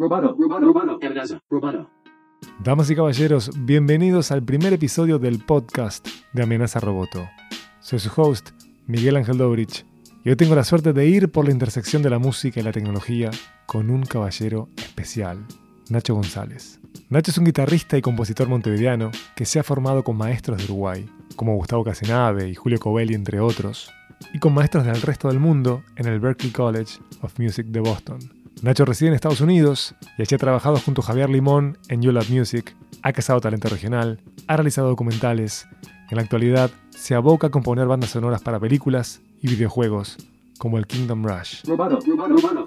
Roboto, roboto, roboto. Damas y caballeros, bienvenidos al primer episodio del podcast de Amenaza Roboto. Soy su host, Miguel Ángel Dobrich, y hoy tengo la suerte de ir por la intersección de la música y la tecnología con un caballero especial, Nacho González. Nacho es un guitarrista y compositor montevideano que se ha formado con maestros de Uruguay, como Gustavo Casenave y Julio Covelli, entre otros, y con maestros del resto del mundo en el Berklee College of Music de Boston. Nacho reside en Estados Unidos y allí ha trabajado junto a Javier Limón en You Love Music, ha casado talento regional, ha realizado documentales. En la actualidad se aboca a componer bandas sonoras para películas y videojuegos, como el Kingdom Rush.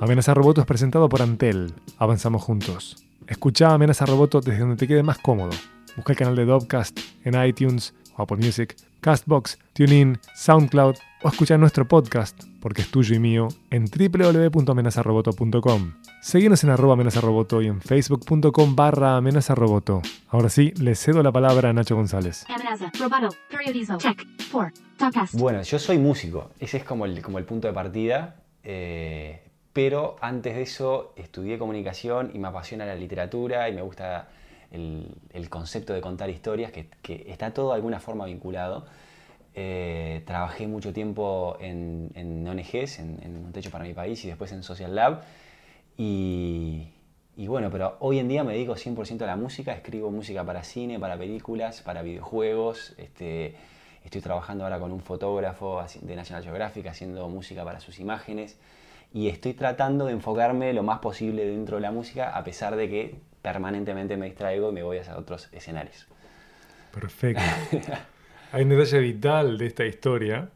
Amenaza Roboto es presentado por Antel. Avanzamos juntos. Escucha Amenaza Roboto desde donde te quede más cómodo. Busca el canal de Dovcast en iTunes o Apple Music, Castbox, TuneIn, SoundCloud o escucha nuestro podcast, porque es tuyo y mío, en www.amenazaroboto.com. Seguinos en arroba amenazaroboto y en facebook.com barra amenazaroboto. Ahora sí, le cedo la palabra a Nacho González. Amenaza, roboto, periodismo, check, four, podcast. Bueno, yo soy músico, ese es como el, como el punto de partida, eh, pero antes de eso estudié comunicación y me apasiona la literatura y me gusta el, el concepto de contar historias, que, que está todo de alguna forma vinculado. Eh, trabajé mucho tiempo en, en ONGs, en, en Un Techo para mi País y después en Social Lab. Y, y bueno, pero hoy en día me dedico 100% a la música, escribo música para cine, para películas, para videojuegos. Este, estoy trabajando ahora con un fotógrafo de National Geographic haciendo música para sus imágenes. Y estoy tratando de enfocarme lo más posible dentro de la música, a pesar de que permanentemente me distraigo y me voy hacia otros escenarios. Perfecto. Hay un detalle vital de esta historia,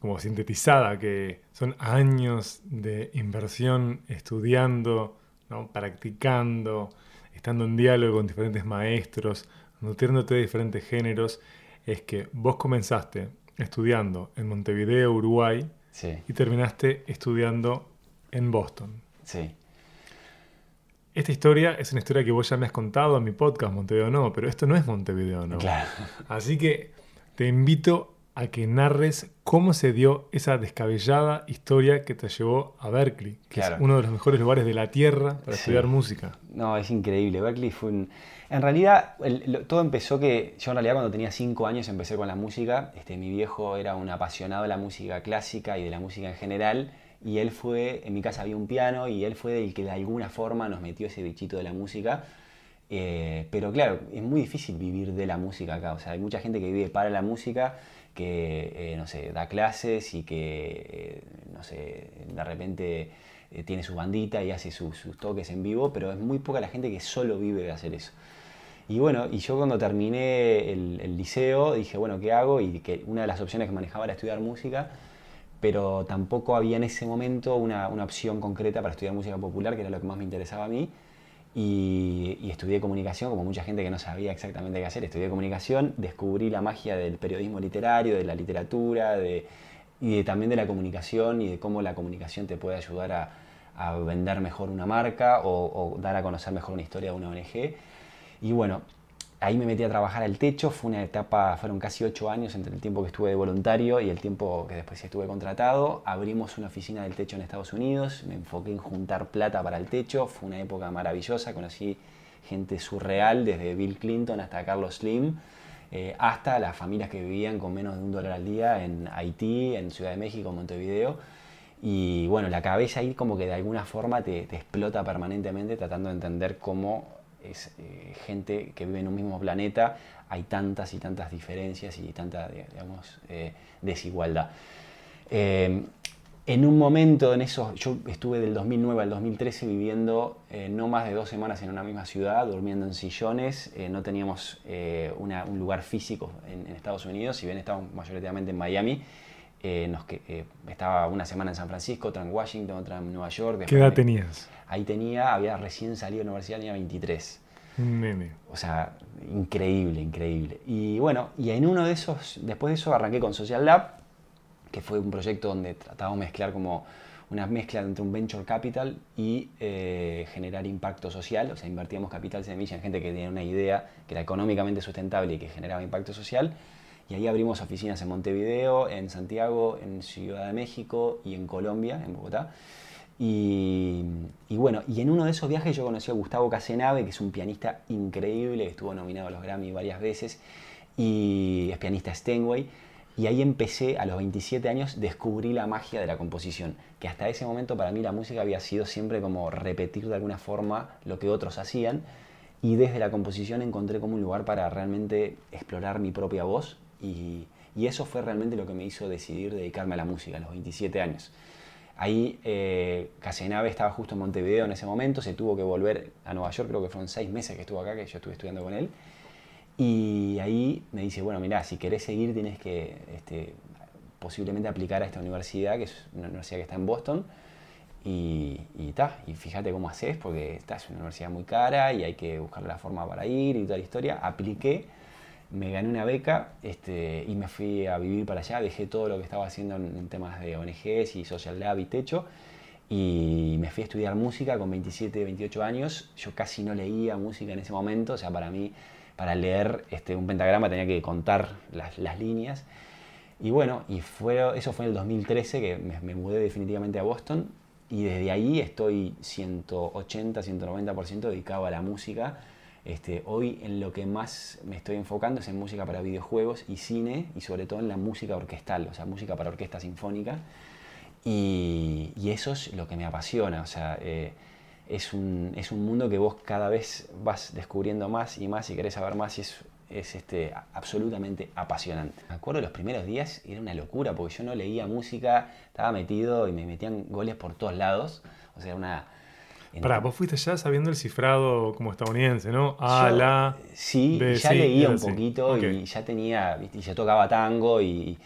como sintetizada, que son años de inversión estudiando, ¿no? practicando, estando en diálogo con diferentes maestros, nutriéndote de diferentes géneros, es que vos comenzaste estudiando en Montevideo, Uruguay, Sí, y terminaste estudiando en Boston. sí. Esta historia es una historia que vos ya me has contado en mi podcast, Montevideo No, pero esto no es Montevideo No. Claro. Así que te invito a que narres cómo se dio esa descabellada historia que te llevó a Berkeley, que Claro. es uno de los mejores lugares de la Tierra para Sí. estudiar música. No, es increíble. Berkeley fue un... En realidad, el- lo- todo empezó que yo en realidad cuando tenía 5 años empecé con la música. Este, mi viejo era un apasionado de la música clásica y de la música en general. Y él fue, en mi casa había un piano y él fue el que de alguna forma nos metió ese bichito de la música. Eh, pero claro, es muy difícil vivir de la música acá. O sea, hay mucha gente que vive para la música, que, eh, no sé, da clases y que, eh, no sé, de repente eh, tiene su bandita y hace sus, sus toques en vivo, pero es muy poca la gente que solo vive de hacer eso. Y bueno, y yo cuando terminé el, el liceo dije, bueno, ¿qué hago? Y que una de las opciones que manejaba era estudiar música, pero tampoco había en ese momento una, una opción concreta para estudiar música popular, que era lo que más me interesaba a mí. Y, y estudié comunicación, como mucha gente que no sabía exactamente qué hacer. Estudié comunicación, descubrí la magia del periodismo literario, de la literatura, de, y también de la comunicación y de cómo la comunicación te puede ayudar a, a vender mejor una marca o, o dar a conocer mejor una historia de una ONG. Y bueno, ahí me metí a trabajar al techo, fue una etapa, fueron casi ocho años entre el tiempo que estuve de voluntario y el tiempo que después estuve contratado. Abrimos una oficina del techo en Estados Unidos, me enfoqué en juntar plata para el techo, fue una época maravillosa, conocí gente surreal, desde Bill Clinton hasta Carlos Slim, eh, hasta las familias que vivían con menos de un dólar al día en Haití, en Ciudad de México, Montevideo. Y bueno, la cabeza ahí como que de alguna forma te explota permanentemente tratando de entender cómo es eh, gente que vive en un mismo planeta, hay tantas y tantas diferencias y tanta, digamos, eh, desigualdad. Eh, en un momento en eso, yo estuve del 2009 al 2013 viviendo eh, no más de dos semanas en una misma ciudad, durmiendo en sillones, no teníamos una- un lugar físico en, en Estados Unidos, si bien estábamos mayoritariamente en Miami, nos estaba una semana en San Francisco, otra en Washington, otra en Nueva York. ¿Qué edad me- tenías? Ahí tenía, había recién salido de la universidad, tenía 23. Nene. O sea, increíble, increíble. Y bueno, y en uno de esos, después de eso arranqué con Social Lab, que fue un proyecto donde tratábamos de mezclar como una mezcla entre un venture capital y eh, generar impacto social. O sea, invertíamos capital semilla en gente que tenía una idea que era económicamente sustentable y que generaba impacto social. Y ahí abrimos oficinas en Montevideo, en Santiago, en Ciudad de México y en Colombia, en Bogotá. Y, bueno, y en uno de esos viajes yo conocí a Gustavo Casenave, que es un pianista increíble, estuvo nominado a los Grammy varias veces, y es pianista Steinway. Y ahí empecé, a los 27 años, descubrí la magia de la composición, que hasta ese momento para mí la música había sido siempre como repetir de alguna forma lo que otros hacían, y desde la composición encontré como un lugar para realmente explorar mi propia voz, y eso fue realmente lo que me hizo decidir dedicarme a la música a los 27 años. Ahí eh, Casenave estaba justo en Montevideo en ese momento, se tuvo que volver a Nueva York, creo que fueron seis meses que estuvo acá, que yo estuve estudiando con él. Y ahí me dice, bueno, mira, si querés seguir tienes que este, posiblemente aplicar a esta universidad, que es una universidad que está en Boston. Y, y, ta, y fíjate cómo haces, porque esta es una universidad muy cara y hay que buscar la forma para ir y toda la historia. Apliqué, me gané una beca este, y me fui a vivir para allá. Dejé todo lo que estaba haciendo en, en temas de ONGs y Social Lab y Techo y me fui a estudiar música con 27, 28 años. Yo casi no leía música en ese momento, o sea, para mí para leer este, un pentagrama tenía que contar las, las líneas. Y bueno, y fue, eso fue en el 2013 que me, me, mudé definitivamente a Boston y desde ahí estoy 180, 190% dedicado a la música. Este, hoy en lo que más me estoy enfocando es en música para videojuegos y cine y sobre todo en la música orquestal, o sea, música para orquesta sinfónica. Y, y eso es lo que me apasiona, o sea, eh, es un, es un mundo que vos cada vez vas descubriendo más y más y querés saber más y es, es este, absolutamente apasionante. Me acuerdo los primeros días era una locura porque yo no leía música, estaba metido y me metían goles por todos lados. O sea, una... Pará, vos fuiste ya sabiendo el cifrado como estadounidense, ¿no? A, yo, la... Sí, B, ya sí, leía un poquito y ya tenía, y ya tocaba tango y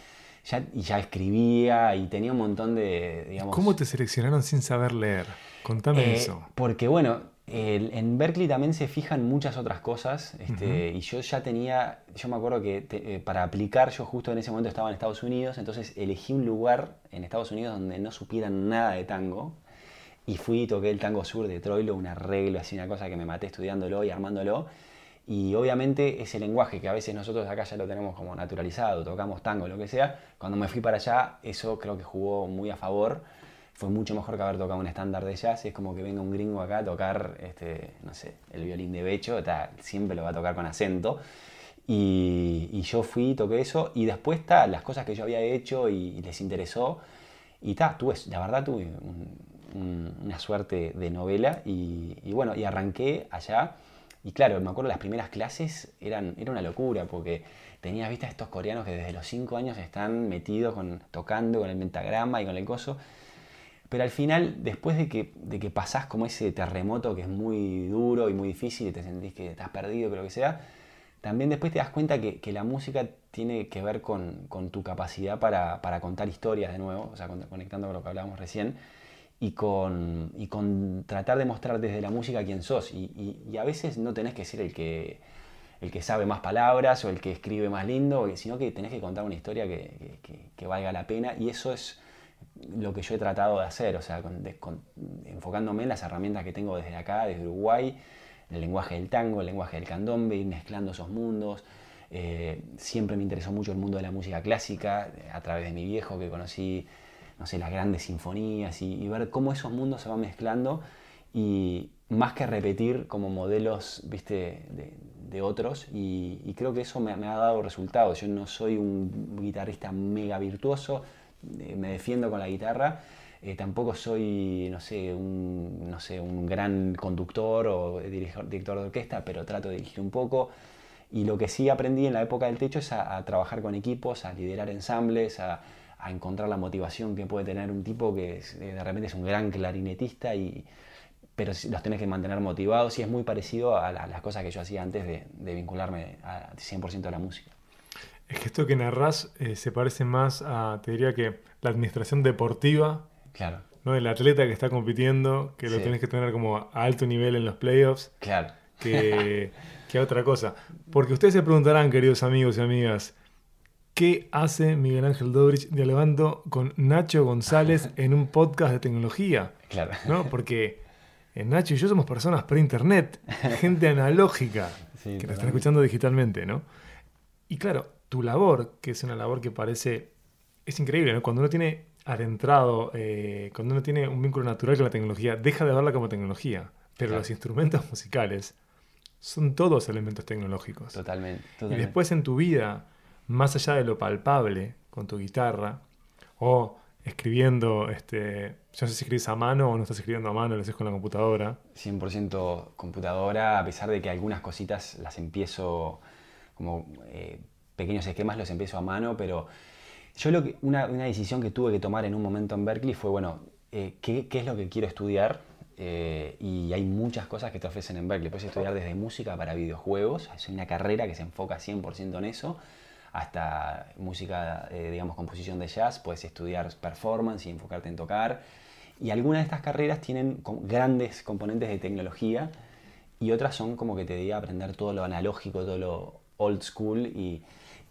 ya, y ya escribía y tenía un montón de, digamos... ¿Cómo te seleccionaron sin saber leer? Contame Eh, eso. Porque bueno, el- en Berkeley también se fijan muchas otras cosas este, y yo ya tenía, yo me acuerdo que te- eh, para aplicar yo justo en ese momento estaba en Estados Unidos, entonces elegí un lugar en Estados Unidos donde no supieran nada de tango y fui y toqué el tango sur de Troilo, un arreglo así, una cosa que me maté estudiándolo y armándolo. Y obviamente ese lenguaje que a veces nosotros acá ya lo tenemos como naturalizado, tocamos tango, lo que sea, cuando me fui para allá, eso creo que jugó muy a favor. Fue mucho mejor que haber tocado un estándar de jazz. Es como que venga un gringo acá a tocar, este, no sé, el violín de Becho, está- siempre lo va a tocar con acento. Y, yo fui, toqué eso, y después ta, las cosas que yo había hecho y, y les interesó. Y ta, tuve, la verdad tuve un- un- una suerte de novela y, bueno, y arranqué allá. Y claro, me acuerdo las primeras clases eran, era una locura porque tenías vista estos coreanos que desde los 5 años están metidos con, tocando con el pentagrama y con el coso. Pero al final, después de que, de que pasás como ese terremoto que es muy duro y muy difícil y te sentís que estás perdido, que lo que sea, también después te das cuenta que, que la música tiene que ver con, con tu capacidad para, para contar historias de nuevo, o sea, con- conectando con lo que hablábamos recién, y con, y con tratar de mostrar desde la música quién sos. Y, a veces no tenés que ser el que, el que sabe más palabras o el que escribe más lindo, sino que tenés que contar una historia que, que- valga la pena. Y eso es lo que yo he tratado de hacer, o sea, enfocándome en las herramientas que tengo desde acá, desde Uruguay, el lenguaje del tango, el lenguaje del candombe, ir mezclando esos mundos. Eh, siempre me interesó mucho el mundo de la música clásica, a través de mi viejo que conocí, no sé, las grandes sinfonías y, ver cómo esos mundos se van mezclando y más que repetir como modelos, viste, de, otros y, creo que eso me, ha dado resultados. Yo no soy un guitarrista mega virtuoso, eh, me defiendo con la guitarra, eh, tampoco soy, no sé, un, no sé, un gran conductor o dirigor- director de orquesta, pero trato de dirigir un poco. Y lo que sí aprendí en la época del techo es a, a trabajar con equipos, a liderar ensambles, a, a encontrar la motivación que puede tener un tipo que es- eh, de repente es un gran clarinetista, y, pero los tenés que mantener motivados y es muy parecido a, la- las cosas que yo hacía antes de, de vincularme al 100% a la música. Es que esto que narrás eh, se parece más a, te diría que la administración deportiva, Claro, ¿no? El atleta que está compitiendo, que lo Sí. tenés que tener como a alto nivel en los playoffs, claro. que, que a otra cosa. Porque ustedes se preguntarán, queridos amigos y amigas, ¿qué hace Miguel Ángel Dobrich dialogando con Nacho González en un podcast de tecnología? Claro. ¿No? Porque eh, Nacho y yo somos personas pre-internet, gente analógica, Sí, que nos están escuchando digitalmente, ¿no? Y claro, tu labor, que es una labor que parece, es increíble, ¿no? Cuando uno tiene adentrado, eh, cuando uno tiene un vínculo natural con la tecnología, deja de verla como tecnología. Pero Claro. los instrumentos musicales son todos elementos tecnológicos. Totalmente. Y después en tu vida, más allá de lo palpable con tu guitarra, o escribiendo, este, yo no sé si escribís a mano o no estás escribiendo a mano, lo haces con la computadora. 100% computadora, a pesar de que algunas cositas las empiezo como eh, pequeños esquemas los empiezo a mano, pero yo lo que, una, una decisión que tuve que tomar en un momento en Berkeley fue, bueno, eh, ¿qué, qué es lo que quiero estudiar? Eh, y hay muchas cosas que te ofrecen en Berkeley. Puedes estudiar desde música para videojuegos, es una carrera que se enfoca 100% en eso, hasta música, eh, digamos, composición de jazz, puedes estudiar performance y enfocarte en tocar. Y algunas de estas carreras tienen grandes componentes de tecnología y otras son como que te diga aprender todo lo analógico, todo lo old school y,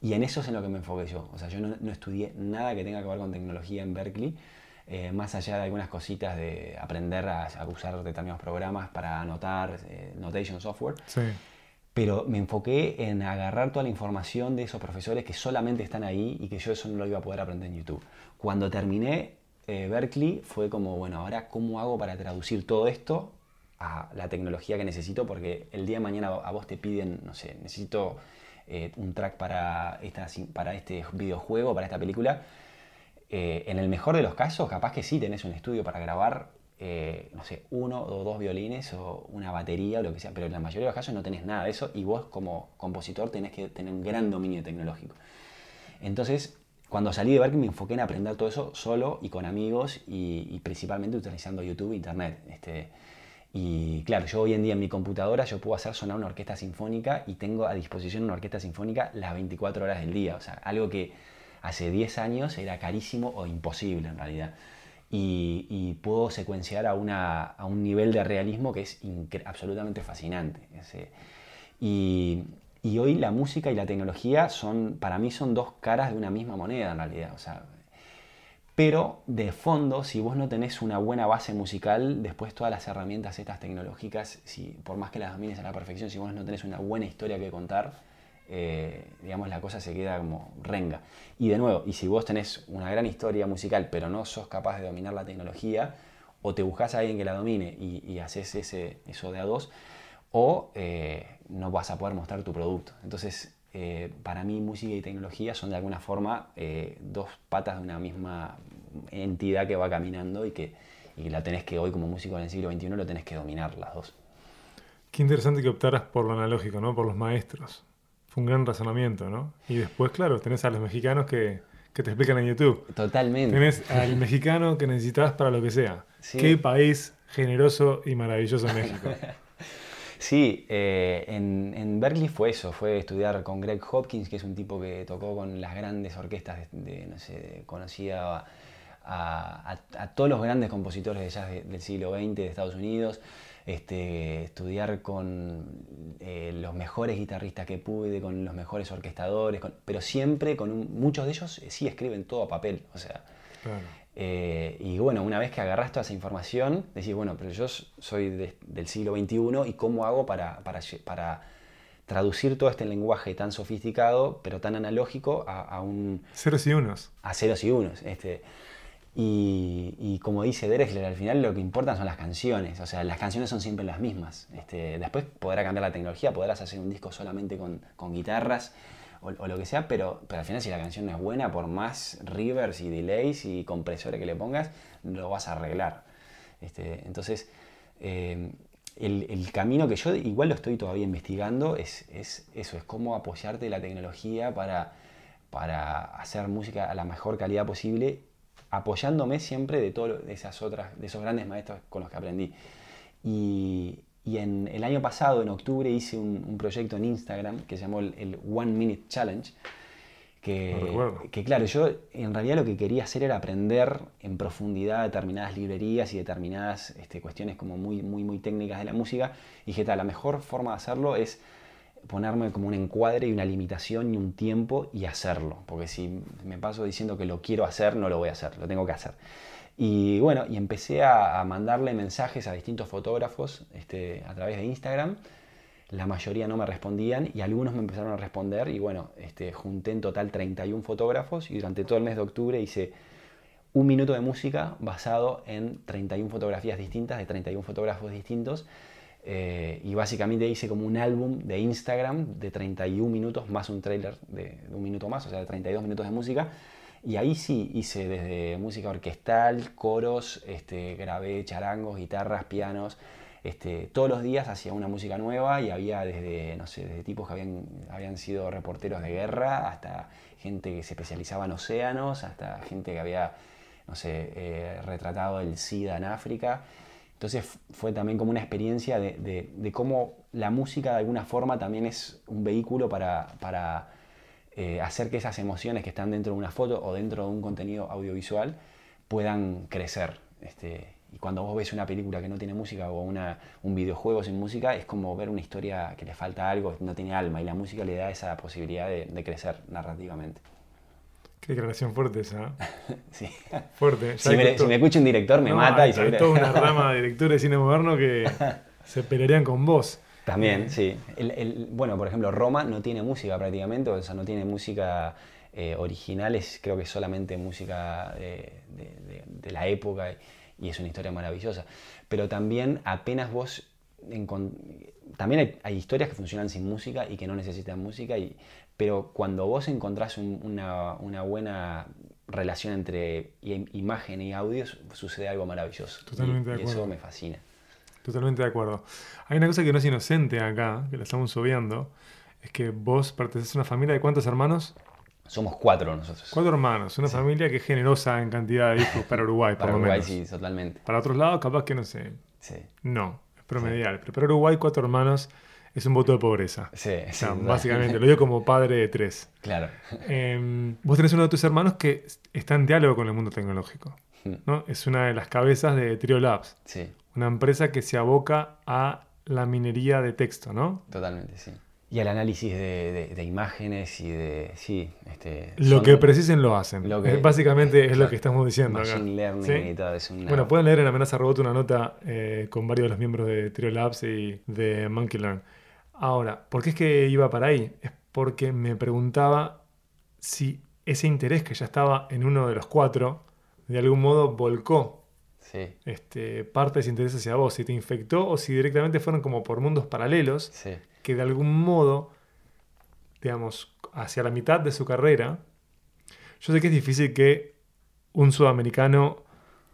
y en eso es en lo que me enfoqué yo. O sea, yo no, no estudié nada que tenga que ver con tecnología en Berkeley, eh, más allá de algunas cositas de aprender a, a usar determinados programas para anotar, eh, notation software. Sí. Pero me enfoqué en agarrar toda la información de esos profesores que solamente están ahí y que yo eso no lo iba a poder aprender en YouTube. Cuando terminé eh, Berkeley fue como, bueno, ahora cómo hago para traducir todo esto a la tecnología que necesito, porque el día de mañana a vos te piden, no sé, necesito eh, un track para, esta, para este videojuego, para esta película. Eh, en el mejor de los casos, capaz que sí tenés un estudio para grabar, eh, no sé, uno o dos violines o una batería o lo que sea, pero en la mayoría de los casos no tenés nada de eso y vos como compositor tenés que tener un gran dominio tecnológico. Entonces, cuando salí de Berkeley me enfoqué en aprender todo eso solo y con amigos y, y principalmente utilizando YouTube e Internet. Este, y claro, yo hoy en día en mi computadora yo puedo hacer sonar una orquesta sinfónica y tengo a disposición una orquesta sinfónica las 24 horas del día. O sea, algo que hace 10 años era carísimo o imposible en realidad. Y, puedo secuenciar a, una, a, un nivel de realismo que es absolutamente fascinante. Y, y, hoy la música y la tecnología son, para mí son dos caras de una misma moneda en realidad. O sea, pero de fondo, si vos no tenés una buena base musical, después todas las herramientas estas tecnológicas, si, por más que las domines a la perfección, si vos no tenés una buena historia que contar, eh, digamos, la cosa se queda como renga. Y de nuevo, y si vos tenés una gran historia musical, pero no sos capaz de dominar la tecnología, o te buscas a alguien que la domine y, haces ese, eso de a dos, o eh, no vas a poder mostrar tu producto. Entonces, eh, para mí música y tecnología son de alguna forma dos patas de una misma entidad que va caminando y que, y la tenés que hoy como músico en el siglo XXI lo tenés que dominar las dos. Qué interesante que optaras por lo analógico, ¿no? Por los maestros. Fue un gran razonamiento, ¿no? Y después, claro, tenés a los mexicanos que, que te explican en YouTube. Totalmente. Tenés al mexicano que necesitas para lo que sea. Sí. Qué país generoso y maravilloso México. Sí, eh, en, en, Berkeley fue eso, fue estudiar con Greg Hopkins, que es un tipo que tocó con las grandes orquestas, de, de no sé, conocía a, a, a, todos los grandes compositores de jazz de, del siglo XX de Estados Unidos, este, estudiar con eh, los mejores guitarristas que pude, con los mejores orquestadores, con, pero siempre con un, muchos de ellos sí escriben todo a papel, o sea... Claro. Eh, y bueno, una vez que agarras toda esa información, decís, bueno, pero yo soy de, del siglo XXI y cómo hago para, para, para, traducir todo este lenguaje tan sofisticado, pero tan analógico, a, a un... Ceros y unos. A ceros y unos. Este, y, como dice Drexler, al final lo que importan son las canciones, o sea, las canciones son siempre las mismas. Este, después podrá cambiar la tecnología, podrás hacer un disco solamente con, guitarras, o, lo que sea, pero, pero al final si la canción no es buena, por más reverbs y delays y compresores que le pongas, lo vas a arreglar. Este, entonces, eh, el, el, camino que yo igual lo estoy todavía investigando es, es eso, es cómo apoyarte la tecnología para, para hacer música a la mejor calidad posible, apoyándome siempre de todas esas otras, de esos grandes maestros con los que aprendí. Y, y en, el año pasado, en octubre, hice un, un, proyecto en Instagram que se llamó el, el One Minute Challenge. Que, que, claro, yo en realidad lo que quería hacer era aprender en profundidad determinadas librerías y determinadas este, cuestiones como muy, muy, muy técnicas de la música. Y dije, la mejor forma de hacerlo es ponerme como un encuadre y una limitación y un tiempo y hacerlo. Porque si me paso diciendo que lo quiero hacer, no lo voy a hacer, lo tengo que hacer. Y bueno, y empecé a, mandarle mensajes a distintos fotógrafos este, a través de Instagram. La mayoría no me respondían y algunos me empezaron a responder. Y bueno, este, junté en total 31 fotógrafos y durante todo el mes de octubre hice un minuto de música basado en 31 fotografías distintas de 31 fotógrafos distintos. Eh, y básicamente hice como un álbum de Instagram de 31 minutos más un trailer de, un minuto más, o sea, de 32 minutos de música. Y ahí sí hice desde música orquestal, coros, este, grabé charangos, guitarras, pianos. Este, todos los días hacía una música nueva y había desde, no sé, desde tipos que habían, habían sido reporteros de guerra hasta gente que se especializaba en océanos, hasta gente que había, no sé, eh, retratado el SIDA en África. Entonces fue también como una experiencia de, cómo la música de alguna forma también es un vehículo para, eh, hacer que esas emociones que están dentro de una foto o dentro de un contenido audiovisual puedan crecer. Este, y cuando vos ves una película que no tiene música o un videojuego sin música, es como ver una historia que le falta algo, no tiene alma, y la música le da esa posibilidad de crecer narrativamente. Qué declaración fuerte esa. ¿eh? Sí. Fuerte. Si me, to- si me escucha un director me No, mata hay, y se hay toda una rama de directores de cine moderno que se pelearían con vos. También, sí. El- el- bueno, por ejemplo, Roma no tiene música prácticamente, o sea, no tiene música eh, original, es, creo que es solamente música de, de- de- de la época y es una historia maravillosa. Pero también apenas vos... encon- también hay, hay historias que funcionan sin música y que no necesitan música, y, pero cuando vos encontrás un- una, una buena relación entre imagen y audio, su- sucede algo maravilloso. Y- Totalmente de y eso acuerdo. me fascina. Totalmente de acuerdo. Hay una cosa que no es inocente acá, que la estamos obviando, es que vos perteneces a una familia de cuántos hermanos? Somos cuatro nosotros. Cuatro hermanos, una familia que es generosa en cantidad de hijos para Uruguay, por Para lo Uruguay, menos. sí, totalmente. Para otros lados, capaz que no sé. Sí, No, es promedial. Pero para Uruguay, cuatro hermanos es un voto de pobreza. sí, O sea, básicamente, lo digo como padre de tres. Claro. Eh, vos tenés uno de tus hermanos que está en diálogo con el mundo tecnológico. Hmm. ¿no? Es una de las cabezas de Trio Labs, Sí, una empresa que se aboca a la minería de texto, ¿no? totalmente, sí. Y el análisis de, de- de imágenes y de. Sí, este. Lo que precisen lo hacen. Lo que- Básicamente es lo que estamos diciendo acá. Machine learning ¿Sí? y todo. Es una, Bueno, pueden leer en Amenaza Robot una nota eh, con varios de los miembros de Trio Labs y de Monkey Learn. Ahora, ¿por qué es que iba para ahí? Es porque me preguntaba si ese interés que ya estaba en uno de los cuatro, de algún modo volcó Sí, este, parte de ese interés hacia vos, si te infectó o si directamente fueron como por mundos paralelos sí. que de algún modo, digamos, hacia la mitad de su carrera, yo sé que es difícil que un sudamericano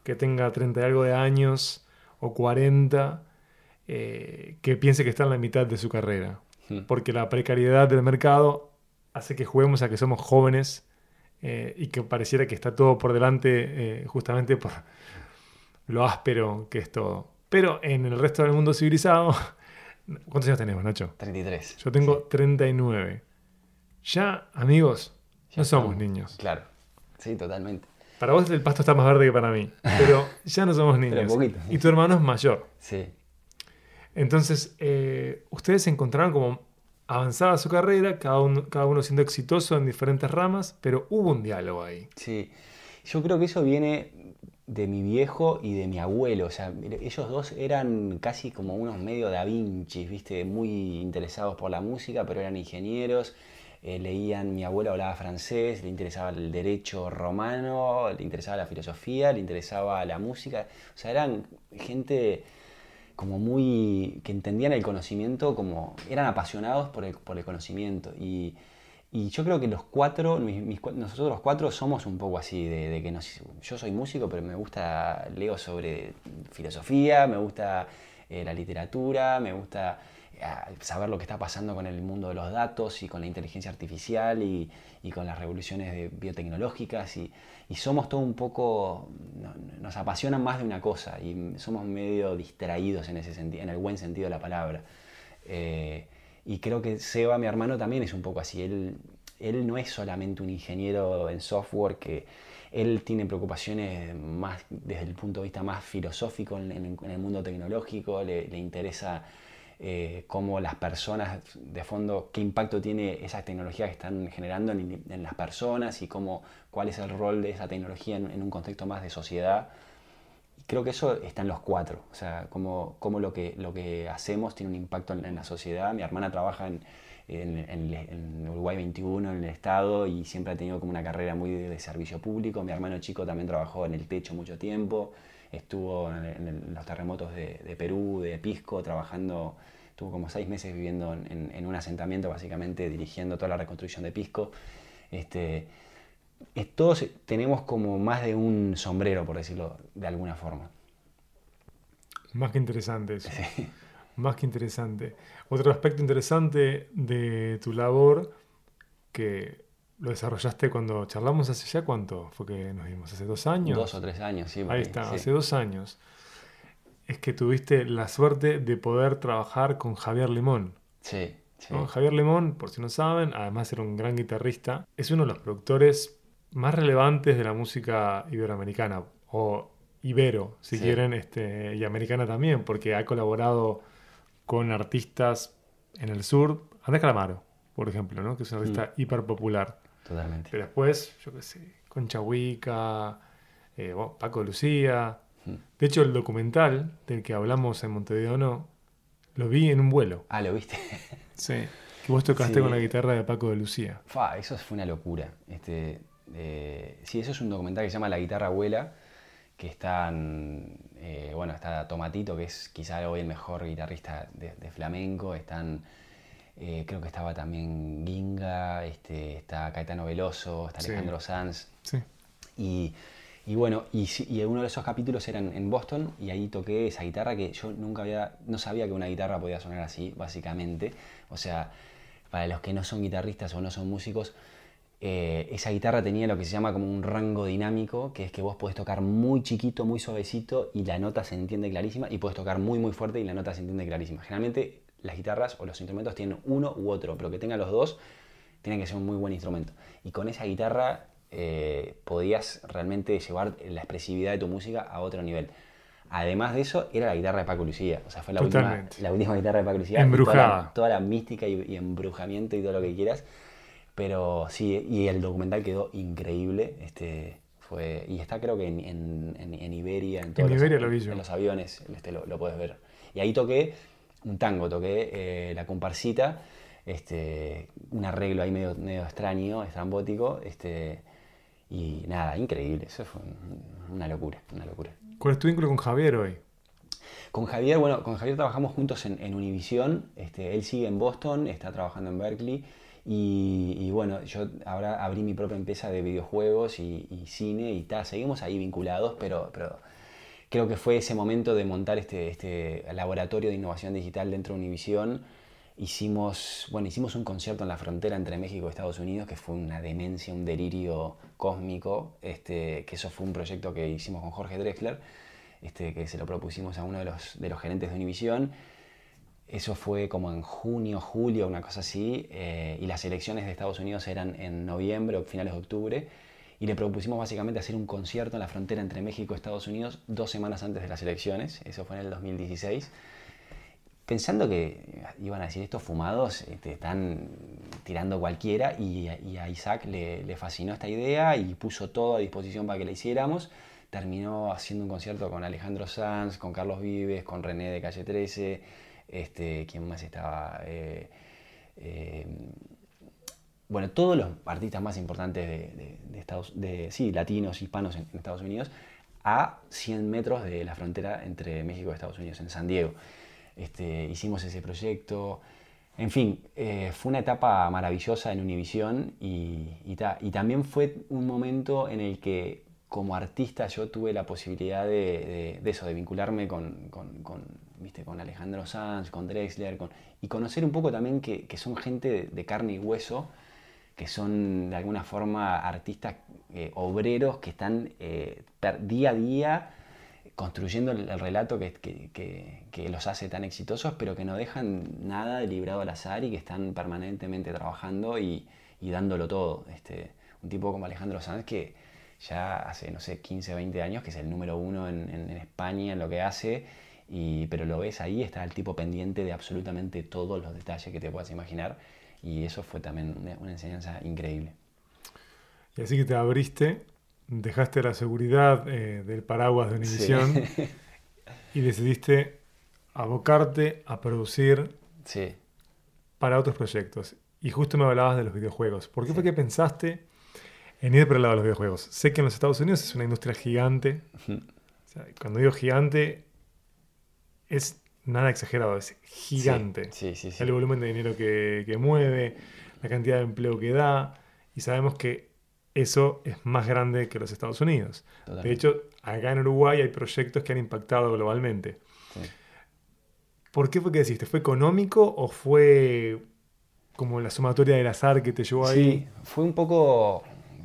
que tenga 30 y algo de años o 40, eh, que piense que está en la mitad de su carrera, Hmm. porque la precariedad del mercado hace que juguemos a que somos jóvenes eh, y que pareciera que está todo por delante eh, justamente por lo áspero que es todo. Pero en el resto del mundo civilizado, ¿cuántos años tenemos, Nacho? 33. Yo tengo Sí, 39. Ya, amigos, ya no somos estamos. niños. Claro. Sí, totalmente. Para vos el pasto está más verde que para mí, pero ya no somos niños. poquito. Y tu hermano es mayor. Sí. Entonces, eh, ustedes se encontraron como avanzada su carrera, cada uno, cada uno siendo exitoso en diferentes ramas, pero hubo un diálogo ahí. Sí, yo creo que eso viene de mi viejo y de mi abuelo. O sea, ellos dos eran casi como unos medio da Vinci, ¿viste? Muy interesados por la música, pero eran ingenieros. eh, leían, mi abuelo hablaba francés, le interesaba el derecho romano, le interesaba la filosofía, le interesaba la música. O sea, eran gente como muy. que entendían el conocimiento, como. eran apasionados por el, por el conocimiento. Y, y yo creo que los cuatro, mis- nosotros los cuatro somos un poco así, de, de que nos- yo soy músico, pero me gusta, leo sobre filosofía, me gusta eh, la literatura, me gusta saber lo que está pasando con el mundo de los datos y con la inteligencia artificial y, y con las revoluciones biotecnológicas y, y somos todo un poco, no- nos apasionan más de una cosa y somos medio distraídos en ese sentido, en el buen sentido de la palabra. Eh, y creo que Seba, mi hermano, también es un poco así. Él, él no es solamente un ingeniero en software que él tiene preocupaciones más desde el punto de vista más filosófico en, en- en el mundo tecnológico, le, le interesa eh, cómo las personas, de fondo, qué impacto tiene esa tecnología que están generando en, en las personas y cómo, cuál es el rol de esa tecnología en, en un contexto más de sociedad. Creo que eso está en los cuatro, o sea, cómo, cómo lo, que, lo que hacemos tiene un impacto en, en la sociedad. Mi hermana trabaja en, en, en- en Uruguay 21, en el Estado, y siempre ha tenido como una carrera muy de, de servicio público. Mi hermano chico también trabajó en el techo mucho tiempo, estuvo en, los terremotos de, de Perú, de Pisco, trabajando, estuvo como seis meses viviendo en, un asentamiento, básicamente dirigiendo toda la reconstrucción de Pisco. Este, es- todos tenemos como más de un sombrero, por decirlo de alguna forma. Más que interesante eso. Más que interesante. Otro aspecto interesante de tu labor que lo desarrollaste cuando charlamos hace ya cuánto fue que nos vimos, hace dos años. Dos o tres años, sí. Ahí está, sí. hace dos años. Es que tuviste la suerte de poder trabajar con Javier Limón. Sí, sí. ¿no? Javier Limón, por si no saben, además era un gran guitarrista, es uno de los productores más relevantes de la música iberoamericana, o ibero, si Sí. quieren, este, y americana también, porque ha colaborado con artistas en el sur, Andrés Calamaro, por ejemplo, ¿no? que es un artista hiper popular. Totalmente. Pero después, yo qué sé, Concha Huica, eh, bueno, Paco de Lucía. Mm. De hecho, el documental del que hablamos en Montevideo No, lo vi en un vuelo. Ah, ¿lo viste? Sí. Que vos tocaste Sí. con la guitarra de Paco de Lucía. Fa, eso fue una locura. Este, eh, sí, eso es un documental que se llama La guitarra abuela, que está, en, eh, bueno, está Tomatito, que es quizá hoy el mejor guitarrista de, de flamenco, están, eh, creo que estaba también Ginga, este, está Caetano Veloso, está Sí. Alejandro Sanz, Sí. y, y bueno, y, uno de esos capítulos era en, en Boston y ahí toqué esa guitarra que yo nunca había, no sabía que una guitarra podía sonar así, básicamente. O sea, para los que no son guitarristas o no son músicos, eh, esa guitarra tenía lo que se llama como un rango dinámico, que es que vos podés tocar muy chiquito, muy suavecito y la nota se entiende clarísima, y podés tocar muy muy fuerte y la nota se entiende clarísima. Generalmente las guitarras o los instrumentos tienen uno u otro, pero que tengan los dos, tiene que ser un muy buen instrumento. Y con esa guitarra eh, podías realmente llevar la expresividad de tu música a otro nivel. Además de eso, era la guitarra de Paco Lucía. O sea, fue la, última, la última guitarra de Paco Lucía. Embrujada. Toda la, toda la mística y, y embrujamiento y todo lo que quieras. Pero sí, y el documental quedó increíble. Este, fue, y está creo que en, en- en- en Iberia, en, todos los- Iberia lo vi yo. en los aviones, este, lo, lo puedes ver. Y ahí toqué un tango, toqué eh, la comparsita, este, un arreglo ahí medio, medio extraño, estrambótico, este, y nada, increíble, eso fue un- una locura, una locura. ¿Cuál es tu vínculo con Javier hoy? Con Javier, bueno, con Javier trabajamos juntos en, en Univision. Este, él sigue en Boston, está trabajando en Berkeley. Y, y bueno, yo ahora abrí mi propia empresa de videojuegos y, y cine y tal. Seguimos ahí vinculados, pero, pero creo que fue ese momento de montar este, este laboratorio de innovación digital dentro de Univision. Hicimos, bueno, hicimos un concierto en la frontera entre México y Estados Unidos que fue una demencia, un delirio cósmico. Este, que eso fue un proyecto que hicimos con Jorge Drexler, este, que se lo propusimos a uno de los, gerentes de Univision. Eso fue como en junio, julio, una cosa así, eh, y las elecciones de Estados Unidos eran en noviembre o finales de octubre, y le propusimos básicamente hacer un concierto en la frontera entre México y Estados Unidos dos semanas antes de las elecciones, eso fue en el 2016, pensando que iban a decir estos fumados este, están tirando cualquiera, y, a Isaac le, le fascinó esta idea y puso todo a disposición para que la hiciéramos. Terminó haciendo un concierto con Alejandro Sanz, con Carlos Vives, con René de Calle 13, este, ¿quién más estaba? Eh, eh, bueno, todos los artistas más importantes de, de- Estados de, sí, latinos, hispanos en, Estados Unidos, a 100 metros de la frontera entre México y Estados Unidos, en San Diego. Este, hicimos ese proyecto. En fin, eh, fue una etapa maravillosa en Univision y, ta- y también fue un momento en el que como artista yo tuve la posibilidad de, eso, de vincularme con, ¿viste? con Alejandro Sanz, con Drexler, y conocer un poco también que, que son gente de carne y hueso, que son de alguna forma artistas eh, obreros que están eh, día a día construyendo el, el relato que, que- que- los hace tan exitosos, pero que no dejan nada librado al azar y que están permanentemente trabajando y, y dándolo todo. Este, un tipo como Alejandro Sanz que ya hace, no sé, 15, 20 años, que es el número uno en, en- en España en lo que hace, y, pero lo ves ahí, está el tipo pendiente de absolutamente todos los detalles que te puedas imaginar, y eso fue también una, una enseñanza increíble. Y así que te abriste, dejaste la seguridad eh, del paraguas de Univision y decidiste abocarte a producir Sí, para otros proyectos. Y justo me hablabas de los videojuegos. ¿Por qué fue que pensaste en ir por el lado de los videojuegos? Sé que en los Estados Unidos es una industria gigante. Ujú. O sea, cuando digo gigante, es nada exagerado, es gigante. Sí, sí, sí. El volumen de dinero que, que mueve, la cantidad de empleo que da, y sabemos que eso es más grande que los Estados Unidos. De hecho, acá en Uruguay hay proyectos que han impactado globalmente. ¿Por qué fue que deciste? ¿Fue económico o fue como la sumatoria del azar que te llevó ahí? Sí, fue un poco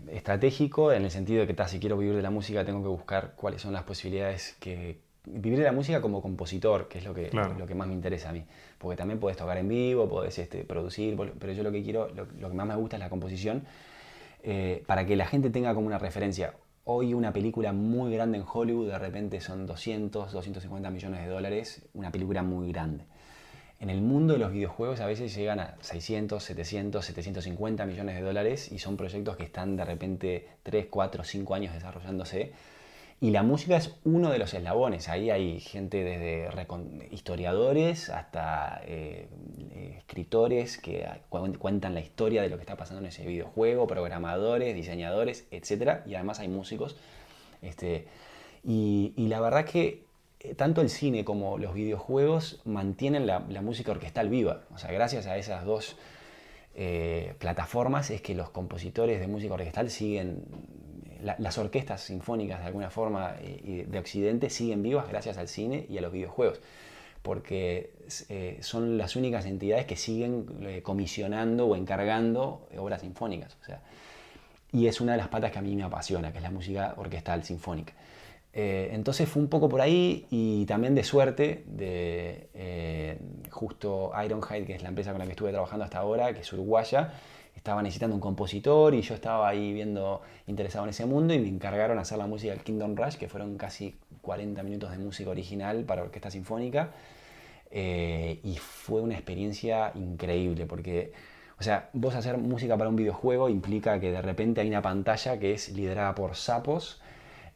estratégico en el sentido de que ta, si quiero vivir de la música tengo que buscar cuáles son las posibilidades que vivir de la música como compositor, que es lo que, Claro. lo que más me interesa a mí. Porque también puedes tocar en vivo, puedes este, producir, pero yo lo que quiero, lo, lo que más me gusta es la composición, eh, para que la gente tenga como una referencia. Hoy una película muy grande en Hollywood de repente son 200, 250 millones de dólares, una película muy grande. En el mundo de los videojuegos a veces llegan a 600, 700, 750 millones de dólares y son proyectos que están de repente 3, 4, 5 años desarrollándose. Y la música es uno de los eslabones. Ahí hay gente desde historiadores hasta eh, eh, escritores que cu- cuentan la historia de lo que está pasando en ese videojuego, programadores, diseñadores, etc. Y además hay músicos. Este, y, la verdad que eh, tanto el cine como los videojuegos mantienen la, música orquestal viva. O sea, gracias a esas dos plataformas es que los compositores de música orquestal siguen, la- las orquestas sinfónicas de alguna forma eh, de Occidente siguen vivas gracias al cine y a los videojuegos. Porque eh, son las únicas entidades que siguen eh, comisionando o encargando obras sinfónicas. O sea, y es una de las patas que a mí me apasiona, que es la música orquestal sinfónica. Entonces fue un poco por ahí y también de suerte, de justo Ironhide, que es la empresa con la que estuve trabajando hasta ahora, que es uruguaya, estaba necesitando un compositor y yo estaba ahí viendo interesado en ese mundo y me encargaron hacer la música del Kingdom Rush, que fueron casi 40 minutos de música original para orquesta sinfónica. Eh, y fue una experiencia increíble porque, o sea, vos hacer música para un videojuego implica que de repente hay una pantalla que es liderada por sapos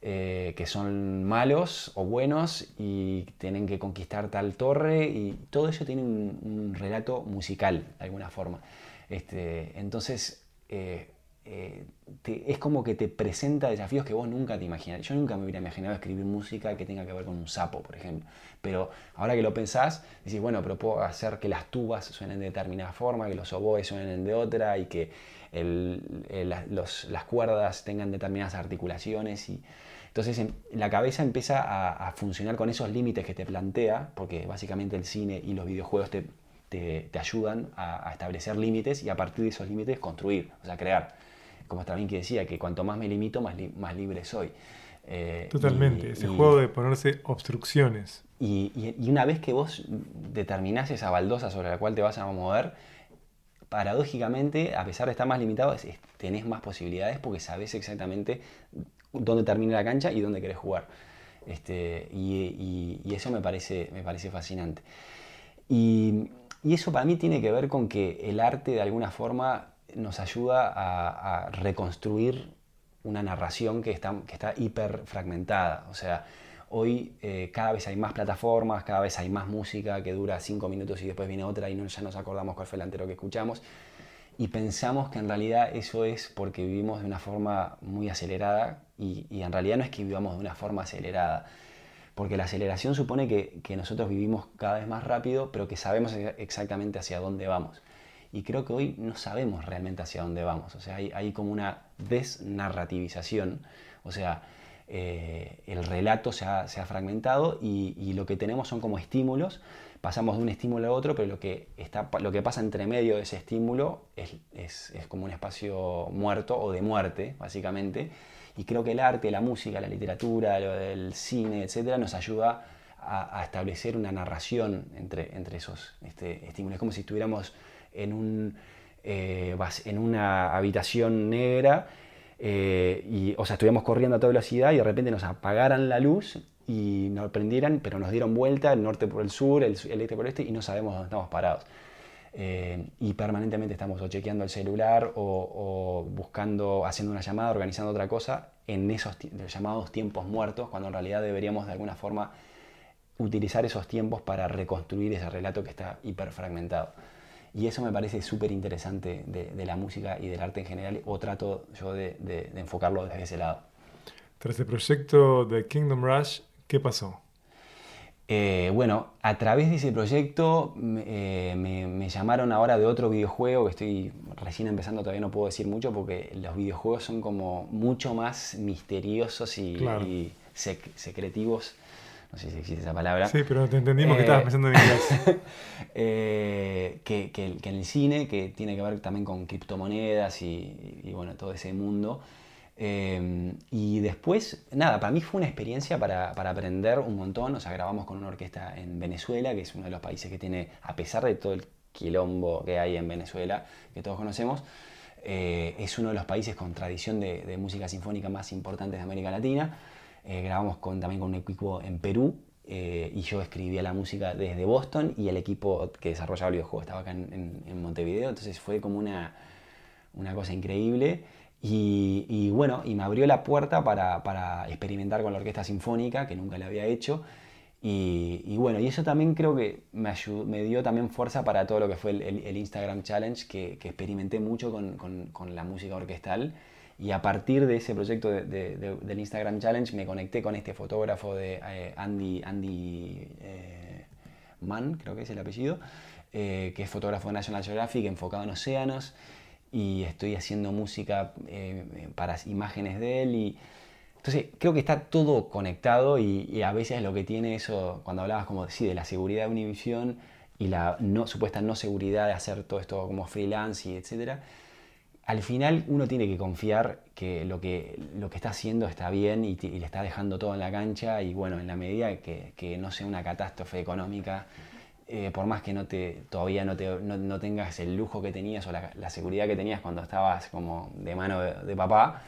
eh, que son malos o buenos y tienen que conquistar tal torre y todo eso tiene un, un relato musical de alguna forma. Este, entonces, eh, eh, es como que te presenta desafíos que vos nunca te imaginas. Yo nunca me hubiera imaginado escribir música que tenga que ver con un sapo, por ejemplo. Pero ahora que lo pensás, decís, bueno, pero puedo hacer que las tubas suenen de determinada forma, que los oboes suenen de otra y que las cuerdas tengan determinadas articulaciones. Y, entonces em- la cabeza empieza a, a funcionar con esos límites que te plantea, porque básicamente el cine y los videojuegos te, te- te ayudan a, a establecer límites y a partir de esos límites construir, o sea, crear. Como Stravinsky decía, que cuanto más me limito, más, li- más libre soy. Eh, Totalmente, y- ese y- juego de ponerse obstrucciones. y, una vez que vos determinás esa baldosa sobre la cual te vas a mover, paradójicamente, a pesar de estar más limitado, es- es- tenés más posibilidades porque sabés exactamente dónde termina la cancha y dónde querés jugar. Este, y eso me parece, me parece fascinante. Y, y eso para mí tiene que ver con que el arte de alguna forma nos ayuda a, reconstruir una narración que está, que hiper fragmentada. O sea, hoy eh, cada vez hay más plataformas, cada vez hay más música que dura cinco minutos y después viene otra y no, ya nos acordamos cuál fue el anterior que escuchamos. Y pensamos que en realidad eso es porque vivimos de una forma muy acelerada y, y en realidad no es que vivamos de una forma acelerada. Porque la aceleración supone que, nosotros vivimos cada vez más rápido, pero que sabemos exa- exactamente hacia dónde vamos. Y creo que hoy no sabemos realmente hacia dónde vamos. O sea, hay, como una desnarrativización. O sea, eh, el relato se ha, fragmentado y, y lo que tenemos son como estímulos. Pasamos de un estímulo a otro, pero lo que, pasa entre medio de ese estímulo es, es- es como un espacio muerto o de muerte, básicamente. Y creo que el arte, la música, la literatura, lo del cine, etcétera, nos ayuda a, establecer una narración entre, entre esos este, estímulos. Es como si estuviéramos en, un, eh, en una habitación negra, eh, y, o sea, estuviéramos corriendo a toda velocidad y de repente nos apagaran la luz y nos prendieran, pero nos dieron vuelta, el norte por el sur, el, su- el este por el este, y no sabemos dónde estamos parados. Eh, y permanentemente estamos o chequeando el celular o, o buscando, haciendo una llamada, organizando otra cosa en esos llamados tiempos muertos, cuando en realidad deberíamos de alguna forma utilizar esos tiempos para reconstruir ese relato que está hiperfragmentado. Y eso me parece súper interesante de, de la música y del arte en general, o trato yo de, de- de enfocarlo desde ese lado. Tras el proyecto de Kingdom Rush, ¿qué pasó? Eh, bueno, a través de ese proyecto me, eh, me- me llamaron ahora de otro videojuego que estoy recién empezando, todavía no puedo decir mucho porque los videojuegos son como mucho más misteriosos y, Claro. y sec- secretivos. No sé si existe esa palabra. Sí, pero te entendimos que Eh, estabas pensando en inglés. eh, que, que en el cine, que tiene que ver también con criptomonedas y, y, bueno, todo ese mundo. Eh, y después, nada, para mí fue una experiencia para, para aprender un montón. O sea, grabamos con una orquesta en Venezuela, que es uno de los países que tiene, a pesar de todo el quilombo que hay en Venezuela, que todos conocemos, eh, es uno de los países con tradición de, música sinfónica más importantes de América Latina. Eh, grabamos con, también con un equipo en Perú eh, y yo escribía la música desde Boston y el equipo que desarrollaba el videojuego estaba acá en- en Montevideo. Entonces fue como una, una cosa increíble. Y, y bueno, y me abrió la puerta para, para experimentar con la orquesta sinfónica, que nunca la había hecho. Y, y bueno, y eso también creo que me, ayudó, me dio también fuerza para todo lo que fue el, el- el Instagram Challenge, que, que experimenté mucho con, con- con la música orquestal. Y a partir de ese proyecto de- de- de- del Instagram Challenge me conecté con este fotógrafo de eh, Andy, Andy eh, Mann, creo que es el apellido, eh, que es fotógrafo de National Geographic enfocado en océanos y estoy haciendo música eh, para imágenes de él y entonces creo que está todo conectado y, a veces lo que tiene eso, cuando hablabas como sí, de la seguridad de Univision y la supuesta no seguridad de hacer todo esto como freelance y etcétera, al final uno tiene que confiar que lo que, lo que está haciendo está bien y, y le está dejando todo en la cancha y bueno, en la medida que, que no sea una catástrofe económica, eh, por más que no te, todavía no, te, no, no tengas el lujo que tenías o la, la seguridad que tenías cuando estabas como de mano de, de papá,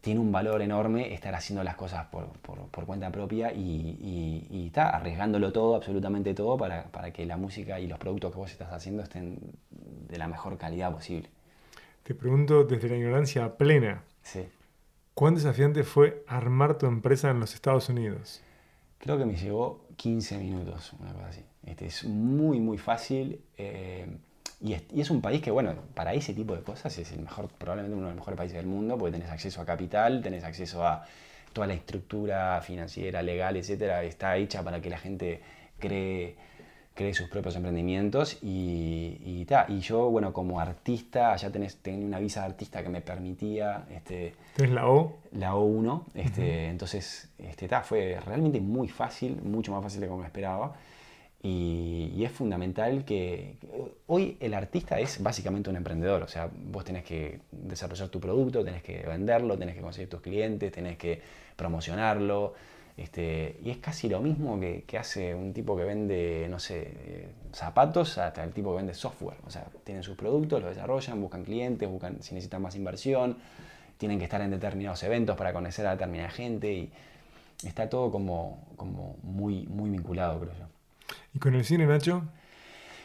tiene un valor enorme estar haciendo las cosas por, por- por cuenta propia y, y- y está arriesgándolo todo, absolutamente todo, para, para que la música y los productos que vos estás haciendo estén de la mejor calidad posible. Te pregunto desde la ignorancia plena, Sí. ¿cuán desafiante fue armar tu empresa en los Estados Unidos? Creo que me llevó 15 minutos, una cosa así. Este, es muy, muy fácil. eh, y, es, y es un país que, bueno, para ese tipo de cosas es el mejor, probablemente uno de los mejores países del mundo, porque tenés acceso a capital, tenés acceso a toda la estructura financiera, legal, etcétera, está hecha para que la gente cree, cree sus propios emprendimientos. Y, y, ta, y yo, bueno, como artista, allá tenés, tenía una visa de artista que me permitía. Este, ¿Tienes la O? la O1, este, entonces este, ta, fue realmente muy fácil, mucho más fácil de como me esperaba. Y, es fundamental que, que hoy el artista es básicamente un emprendedor, o sea, vos tenés que desarrollar tu producto, tenés que venderlo, tenés que conseguir tus clientes, tenés que promocionarlo. Este, y es casi lo mismo que, que hace un tipo que vende, no sé, eh, zapatos hasta el tipo que vende software. O sea, tienen sus productos, los desarrollan, buscan clientes, buscan si necesitan más inversión, tienen que estar en determinados eventos para conocer a determinada gente y está todo como, como muy, muy vinculado, creo yo. ¿Y con el cine, Nacho?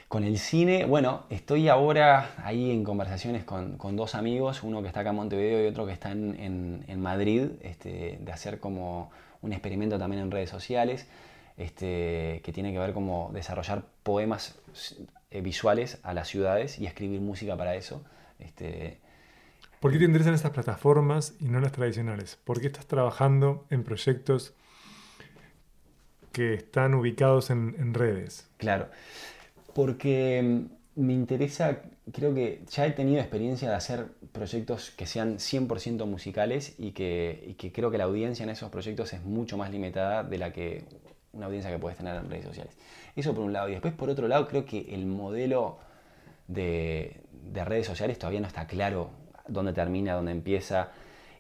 Con el cine, bueno, estoy ahora ahí en conversaciones con, con dos amigos, uno que está acá en Montevideo y otro que está en, en- en Madrid, este, de hacer como un experimento también en redes sociales, este, que tiene que ver como desarrollar poemas eh, visuales a las ciudades y escribir música para eso. Este, ¿Por qué te interesan estas plataformas y no las tradicionales? ¿Por qué estás trabajando en proyectos que están ubicados en, redes? Claro, porque mm, me interesa, creo que ya he tenido experiencia de hacer proyectos que sean 100% musicales y que, que creo que la audiencia en esos proyectos es mucho más limitada de la que una audiencia que puedes tener en redes sociales. Eso por un lado. Y después por otro lado creo que el modelo de, de redes sociales todavía no está claro dónde termina, dónde empieza.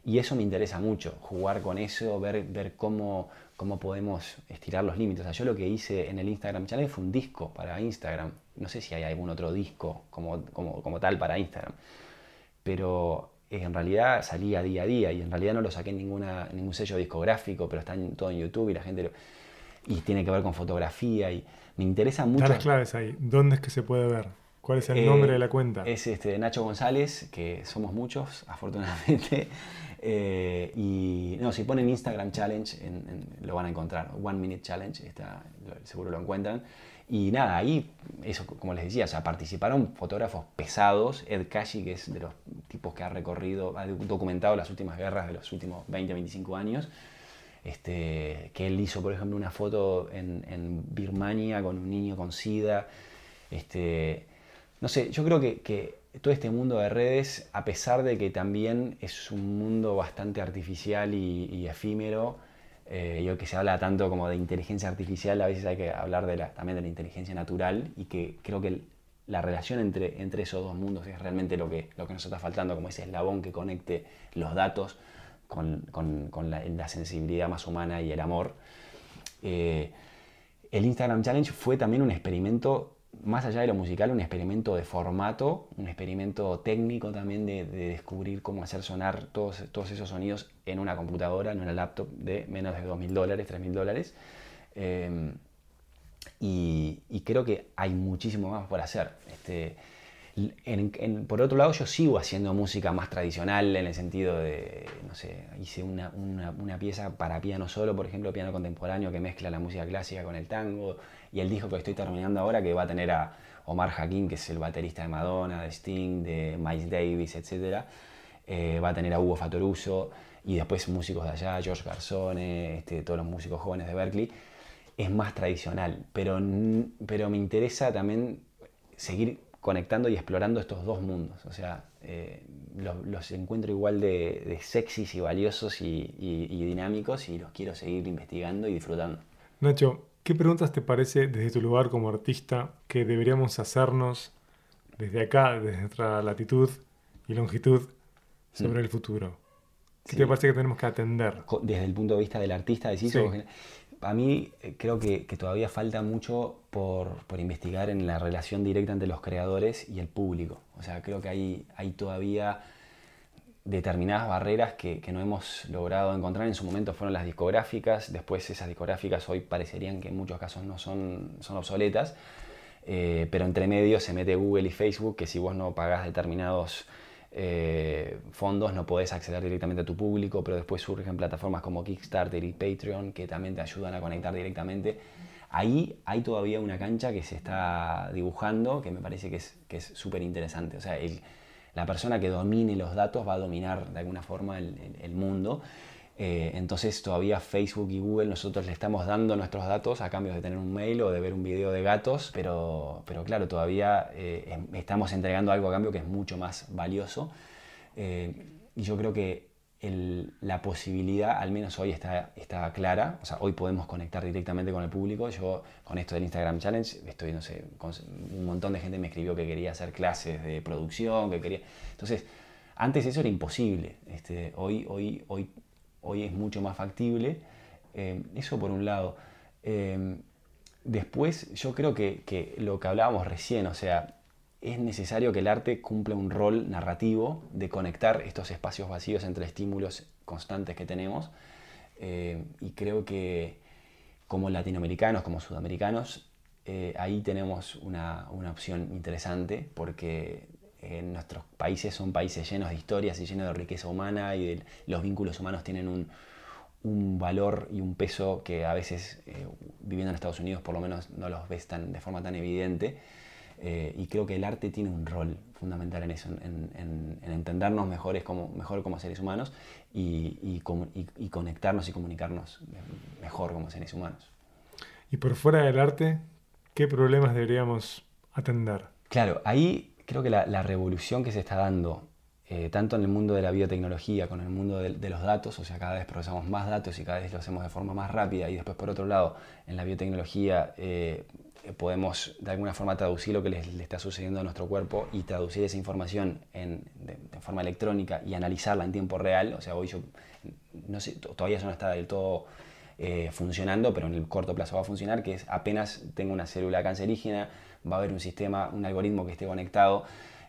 Y eso me interesa mucho, jugar con eso, ver, ver cómo, cómo podemos estirar los límites. O sea, yo lo que hice en el Instagram Challenge fue un disco para Instagram. No sé si hay algún otro disco como, como, como tal para Instagram. Pero en realidad salía día a día y en realidad no lo saqué en ninguna, ningún sello discográfico, pero está en, todo en YouTube y la gente lo- Y tiene que ver con fotografía y me interesa mucho. Las claves ahí. ¿Dónde es que se puede ver? ¿Cuál es el Eh, nombre de la cuenta? Es este, Nacho González, que somos muchos, afortunadamente. Eh, y no, si ponen Instagram Challenge, en- en- lo van a encontrar. One Minute Challenge, está, seguro lo encuentran. Y nada, ahí, eso como les decía, o sea, participaron fotógrafos pesados, Ed Cashy, que es de los tipos que ha recorrido, ha documentado las últimas guerras de los últimos 20, 25 años, este, que él hizo, por ejemplo, una foto en, en Birmania con un niño con SIDA. Este, no sé, yo creo que, todo este mundo de redes, a pesar de que también es un mundo bastante artificial y, efímero, eh, yo que se habla tanto como de inteligencia artificial, a veces hay que hablar también de la inteligencia natural y que creo que la relación entre, entre esos dos mundos es realmente lo que, lo que nos está faltando, como ese eslabón que conecte los datos con, con, con la, sensibilidad más humana y el amor. Eh, el Instagram Challenge fue también un experimento más allá de lo musical, un experimento de formato, un experimento técnico también de, descubrir cómo hacer sonar todos, todos esos sonidos en una computadora, en una laptop de menos de 2.000 dólares, 3.000 dólares. Eh, y, creo que hay muchísimo más por hacer. Este, por otro lado, yo sigo haciendo música más tradicional en el sentido de, no sé, hice una, una, pieza para piano solo, por ejemplo, piano contemporáneo que mezcla la música clásica con el tango, y el disco que estoy terminando ahora que va a tener a Omar Hakim, que es el baterista de Madonna, de Sting, de Miles Davis, etc. Eh, va a tener a Hugo Fatoruso y después músicos de allá, George Garzone, este, todos los músicos jóvenes de Berkeley. Es más tradicional, pero, pero me interesa también seguir conectando y explorando estos dos mundos. O sea, eh, los, encuentro igual de, de sexys y valiosos y, y, dinámicos y los quiero seguir investigando y disfrutando. Nacho, ¿qué preguntas te parece desde tu lugar como artista que deberíamos hacernos desde acá, desde nuestra latitud y longitud, sobre mm. el futuro? ¿Qué te parece que tenemos que atender? Desde el punto de vista del artista, decís, sí a mí eh, creo que, todavía falta mucho por, investigar en la relación directa entre los creadores y el público. O sea, creo que hay, hay todavía determinadas barreras que, no hemos logrado encontrar. En su momento fueron las discográficas, después esas discográficas hoy parecerían que en muchos casos no son, son obsoletas, eh, pero entre medio se mete Google y Facebook, que si vos no pagás determinados eh, fondos no podés acceder directamente a tu público, pero después surgen plataformas como Kickstarter y Patreon que también te ayudan a conectar directamente. Ahí hay todavía una cancha que se está dibujando que me parece que es súper interesante. O sea, la persona que domine los datos va a dominar de alguna forma el mundo eh, entonces todavía Facebook y Google nosotros le estamos dando nuestros datos a cambio de tener un mail o de ver un video de gatos, pero, pero claro, todavía eh, em, estamos entregando algo a cambio que es mucho más valioso. Eh, y yo creo que la posibilidad, al menos hoy está, está clara, o sea, hoy podemos conectar directamente con el público. Yo con esto del Instagram Challenge, estoy, no sé, un montón de gente me escribió que quería hacer clases de producción, que quería... Entonces, antes eso era imposible. Este, hoy, hoy, hoy hoy es mucho más factible. Eh, eso por un lado. Eh, después yo creo que, lo que hablábamos recién, o sea, es necesario que el arte cumpla un rol narrativo de conectar estos espacios vacíos entre estímulos constantes que tenemos. Eh, y creo que como latinoamericanos, como sudamericanos, ahí tenemos una, una, opción interesante porque en nuestros países son países llenos de historias y llenos de riqueza humana y los vínculos humanos tienen un, valor y un peso que a veces eh, viviendo en Estados Unidos por lo menos no los ves tan, de forma tan evidente. Eh, y creo que el arte tiene un rol fundamental en eso, en, entendernos mejores como, mejor como seres humanos y, y, conectarnos y comunicarnos mejor como seres humanos. Y por fuera del arte, ¿qué problemas deberíamos atender? Claro, ahí creo que la, revolución que se está dando, eh, tanto en el mundo de la biotecnología como en el mundo de, los datos, o sea, cada vez procesamos más datos y cada vez lo hacemos de forma más rápida, y después, por otro lado, en la biotecnología eh, podemos de alguna forma traducir lo que le, está sucediendo a nuestro cuerpo y traducir esa información en, de, forma electrónica y analizarla en tiempo real. O sea, hoy yo, todavía eso no está del todo eh, funcionando, pero en el corto plazo va a funcionar, que es apenas tengo una célula cancerígena, va a haber un sistema, un algoritmo que esté conectado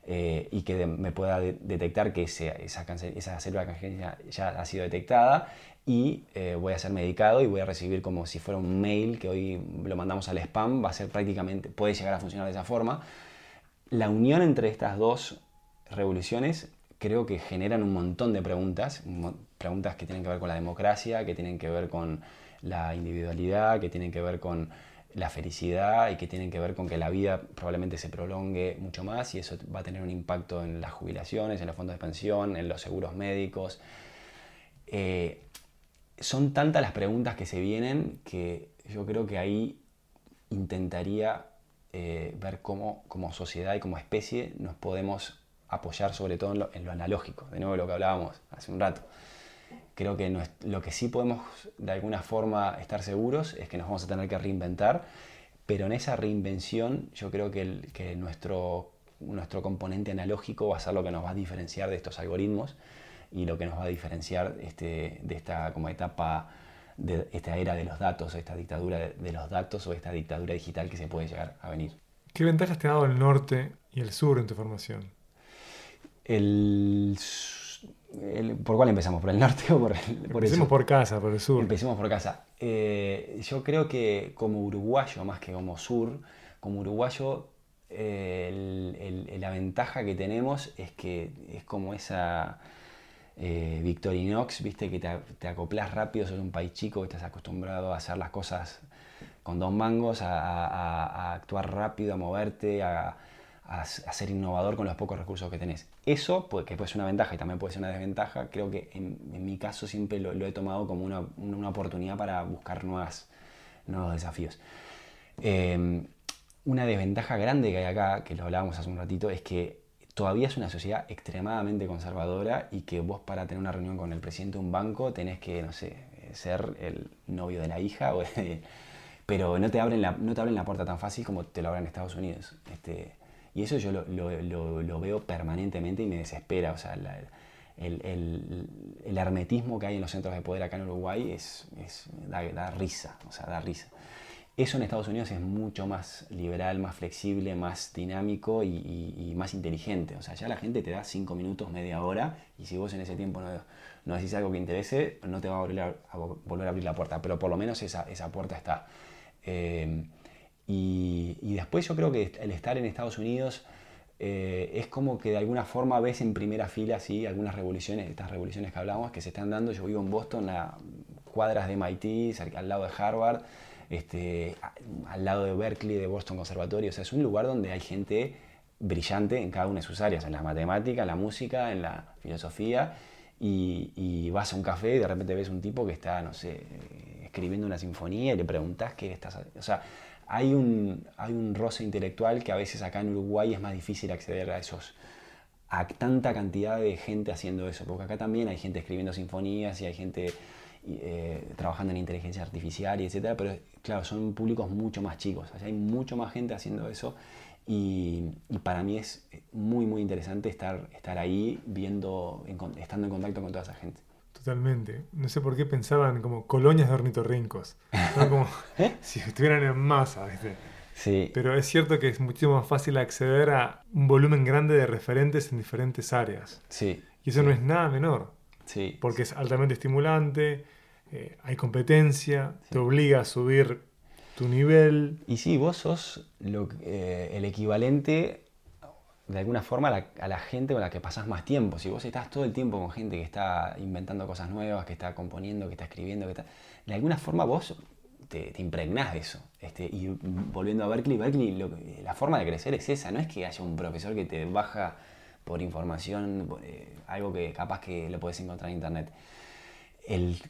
eh, y que me pueda detectar que esa célula cancerígena ya ha sido detectada y eh, voy a ser medicado y voy a recibir como si fuera un mail que hoy lo mandamos al spam, va a ser prácticamente, puede llegar a funcionar de esa forma. La unión entre estas dos revoluciones creo que generan un montón de preguntas, preguntas que tienen que ver con la democracia, que tienen que ver con la individualidad, que tienen que ver con la felicidad y que tienen que ver con que la vida probablemente se prolongue mucho más y eso va a tener un impacto en las jubilaciones, en los fondos de pensión, en los seguros médicos. Eh, son tantas las preguntas que se vienen que yo creo que ahí intentaría eh, ver cómo como sociedad y como especie nos podemos apoyar sobre todo en lo, en lo analógico, de nuevo lo que hablábamos hace un rato. Creo que lo que sí podemos de alguna forma estar seguros es que nos vamos a tener que reinventar, pero en esa reinvención yo creo que, que nuestro, nuestro componente analógico va a ser lo que nos va a diferenciar de estos algoritmos y lo que nos va a diferenciar este, de esta como etapa de esta era de los datos, esta dictadura de, los datos o esta dictadura digital que se puede llegar a venir. ¿Qué ventajas te ha dado el norte y el sur en tu formación? El ¿Por cuál empezamos? ¿Por el norte o por el por Empecemos por casa, por el sur. Empecemos por casa. Eh, yo creo que como uruguayo, más que como sur, como uruguayo, eh, la ventaja que tenemos es que es como esa eh, Victorinox, viste, que te, acoplas rápido, sos un país chico, estás acostumbrado a hacer las cosas con dos mangos, a actuar rápido, a moverte, a, ser innovador con los pocos recursos que tenés. Eso, que puede ser una ventaja y también puede ser una desventaja, creo que en, mi caso siempre lo, he tomado como una, oportunidad para buscar nuevas, nuevos desafíos. Em, una desventaja grande que hay acá, que lo hablábamos hace un ratito, es que todavía es una sociedad extremadamente conservadora y que vos para tener una reunión con el presidente de un banco tenés que, no sé, ser el novio de la hija, o pero no te, abren la, no te abren la puerta tan fácil como te lo abren en Estados Unidos. Este, y eso yo lo, lo, lo, veo permanentemente y me desespera. O sea, el, el, el, hermetismo que hay en los centros de poder acá en Uruguay es, es da, risa, o sea, da risa. Eso en Estados Unidos es mucho más liberal, más flexible, más dinámico y, más inteligente. O sea, ya la gente te da cinco minutos, media hora, y si vos en ese tiempo no, decís algo que interese, no te va a volver a, volver a abrir la puerta. Pero por lo menos esa, esa puerta está. Eh, y, después yo creo que el estar en Estados Unidos eh, es como que de alguna forma ves en primera fila ¿sí? algunas revoluciones, estas revoluciones que hablamos, que se están dando. Yo vivo en Boston, a cuadras de MIT, al lado de Harvard, este, al lado de Berkeley, de Boston Conservatorio. O sea, es un lugar donde hay gente brillante en cada una de sus áreas, en la matemática, en la música, en la filosofía. Y, vas a un café y de repente ves un tipo que está, no sé, escribiendo una sinfonía y le preguntas qué estás haciendo. O sea, hay un, hay un roce intelectual que a veces acá en Uruguay es más difícil acceder a esos a tanta cantidad de gente haciendo eso, porque acá también hay gente escribiendo sinfonías y hay gente eh, trabajando en inteligencia artificial y etcétera, pero claro, son públicos mucho más chicos, hay mucho más gente haciendo eso y, y, para mí es muy muy interesante estar, estar ahí viendo, estando en contacto con toda esa gente. Totalmente. No sé por qué pensaban como colonias de ornitorrincos. Como ¿Eh? si estuvieran en masa, ¿viste? Sí. Pero es cierto que es muchísimo más fácil acceder a un volumen grande de referentes en diferentes áreas. Sí. Y eso no es nada menor. Sí. Porque es altamente estimulante, eh, hay competencia, te obliga a subir tu nivel. Y sí, vos sos lo, eh, el equivalente de alguna forma a la, gente con la que pasás más tiempo. Si vos estás todo el tiempo con gente que está inventando cosas nuevas, que está componiendo, que está escribiendo, que está, de alguna forma vos te, te impregnás de eso. Este, y volviendo a Berkeley, Berkeley la forma de crecer es esa, no es que haya un profesor que te baja por información, eh, algo que capaz que lo puedes encontrar en internet.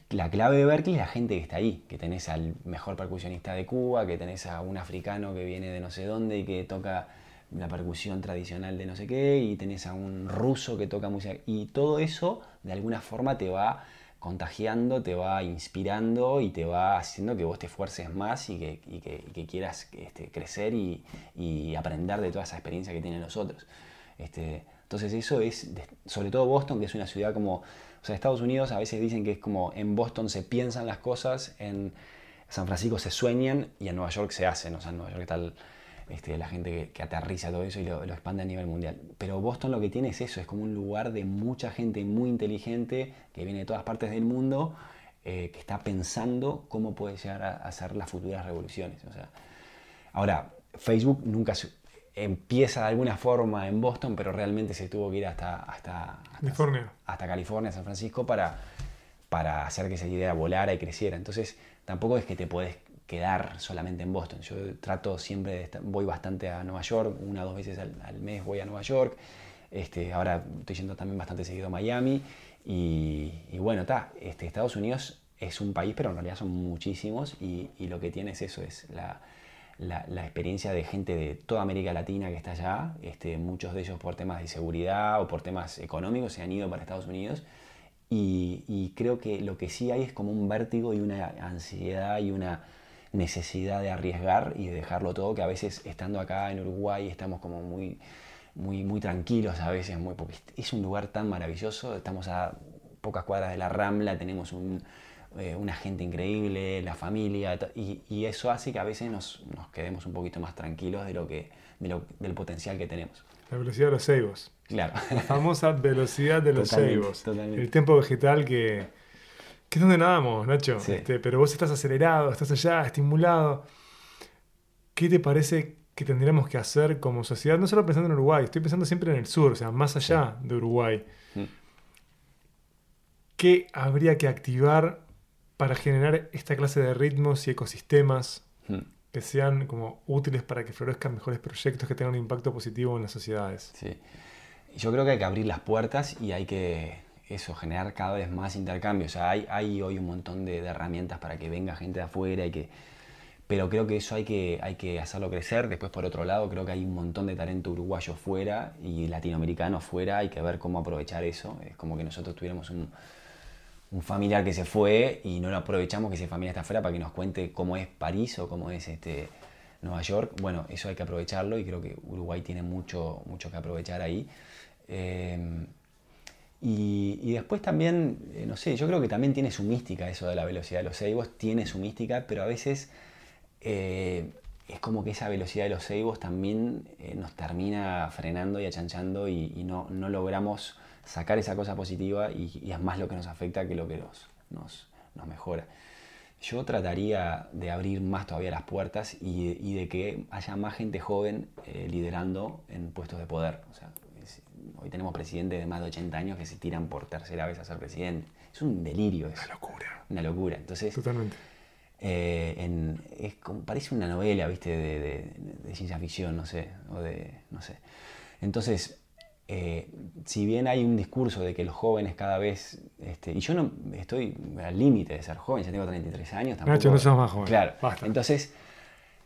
la clave de Berkeley es la gente que está ahí, que tenés al mejor percusionista de Cuba, que tenés a un africano que viene de no sé dónde y que toca la percusión tradicional de no sé qué, y tenés a un ruso que toca música, y todo eso de alguna forma te va contagiando, te va inspirando y te va haciendo que vos te esfuerces más y que, quieras este, crecer y, y, aprender de toda esa experiencia que tienen los otros. Este, entonces eso es, sobre todo Boston, que es una ciudad como, o sea, Estados Unidos a veces dicen que es como en Boston se piensan las cosas, en San Francisco se sueñan y en Nueva York se hacen, o sea, en Nueva York el, este, la gente que, aterriza todo eso y lo, expande a nivel mundial. Pero Boston lo que tiene es eso, es como un lugar de mucha gente muy inteligente que viene de todas partes del mundo, eh, que está pensando cómo puede llegar a, hacer las futuras revoluciones. O sea, ahora, Facebook nunca empieza de alguna forma en Boston, pero realmente se tuvo que ir hasta, hasta, California. hasta California, San Francisco, para, para hacer que esa idea volara y creciera. Entonces, tampoco es que te puedes quedar solamente en Boston. Yo trato siempre, de estar- voy bastante a Nueva York, una o dos veces al, al mes voy a Nueva York. Este, ahora estoy yendo también bastante seguido a Miami. Y, y bueno, está, este, Estados Unidos es un país, pero en realidad son muchísimos. Y, y lo que tiene es eso, es la, la- experiencia de gente de toda América Latina que está allá. Este, muchos de ellos por temas de seguridad o por temas económicos se han ido para Estados Unidos. Y, creo que lo que sí hay es como un vértigo y una ansiedad y una necesidad de arriesgar y de dejarlo todo, que a veces estando acá en Uruguay estamos como muy, muy, muy tranquilos a veces, porque es un lugar tan maravilloso, estamos a pocas cuadras de la Rambla, tenemos un, eh, una gente increíble, la familia, y, y eso hace que a veces nos, nos quedemos un poquito más tranquilos de lo que, de lo- del potencial que tenemos. La velocidad de los ceibos. Claro. La famosa velocidad de los Totalmente, ceibos. totalmente. El tiempo vegetal que, que es donde nadamos, Nacho. Sí. Este, pero vos estás acelerado, estás allá, estimulado. ¿Qué te parece que tendríamos que hacer como sociedad? No solo pensando en Uruguay, estoy pensando siempre en el sur, o sea, más allá de Uruguay. Mm. ¿Qué habría que activar para generar esta clase de ritmos y ecosistemas Mm. que sean como útiles para que florezcan mejores proyectos que tengan un impacto positivo en las sociedades? Sí. Yo creo que hay que abrir las puertas y hay que eso, generar cada vez más intercambio. O sea, hay, hay hoy un montón de, de herramientas para que venga gente de afuera y que... Pero creo que eso hay que, hay que hacerlo crecer. Después, por otro lado, creo que hay un montón de talento uruguayo fuera y latinoamericano fuera. Hay que ver cómo aprovechar eso. Es como que nosotros tuviéramos un, un familiar que se fue y no lo aprovechamos que ese familiar está afuera para que nos cuente cómo es París o cómo es este, Nueva York. Bueno, eso hay que aprovecharlo y creo que Uruguay tiene mucho, mucho que aprovechar ahí. Eh, y, y después también, eh, no sé, yo creo que también tiene su mística eso de la velocidad de los ceibos, tiene su mística, pero a veces eh, es como que esa velocidad de los ceibos también nos termina frenando y achanchando y, y no, no logramos sacar esa cosa positiva y, y es más lo que nos afecta que lo que nos, nos, nos mejora. Yo trataría de abrir más todavía las puertas y, y de que haya más gente joven eh, liderando en puestos de poder. O sea, es- hoy tenemos presidentes de más de 80 años que se tiran por tercera vez a ser presidente. Es un delirio eso. Una locura. Una locura. Entonces, Totalmente. eh, en- es como- parece una novela, ¿viste? De, de- de ciencia ficción, no sé, o de, no sé. Entonces, eh, si bien hay un discurso de que los jóvenes cada vez, este, y yo no estoy al límite de ser joven, ya tengo 33 años, tampoco, Nacho, no sos más joven. Claro, Basta. entonces,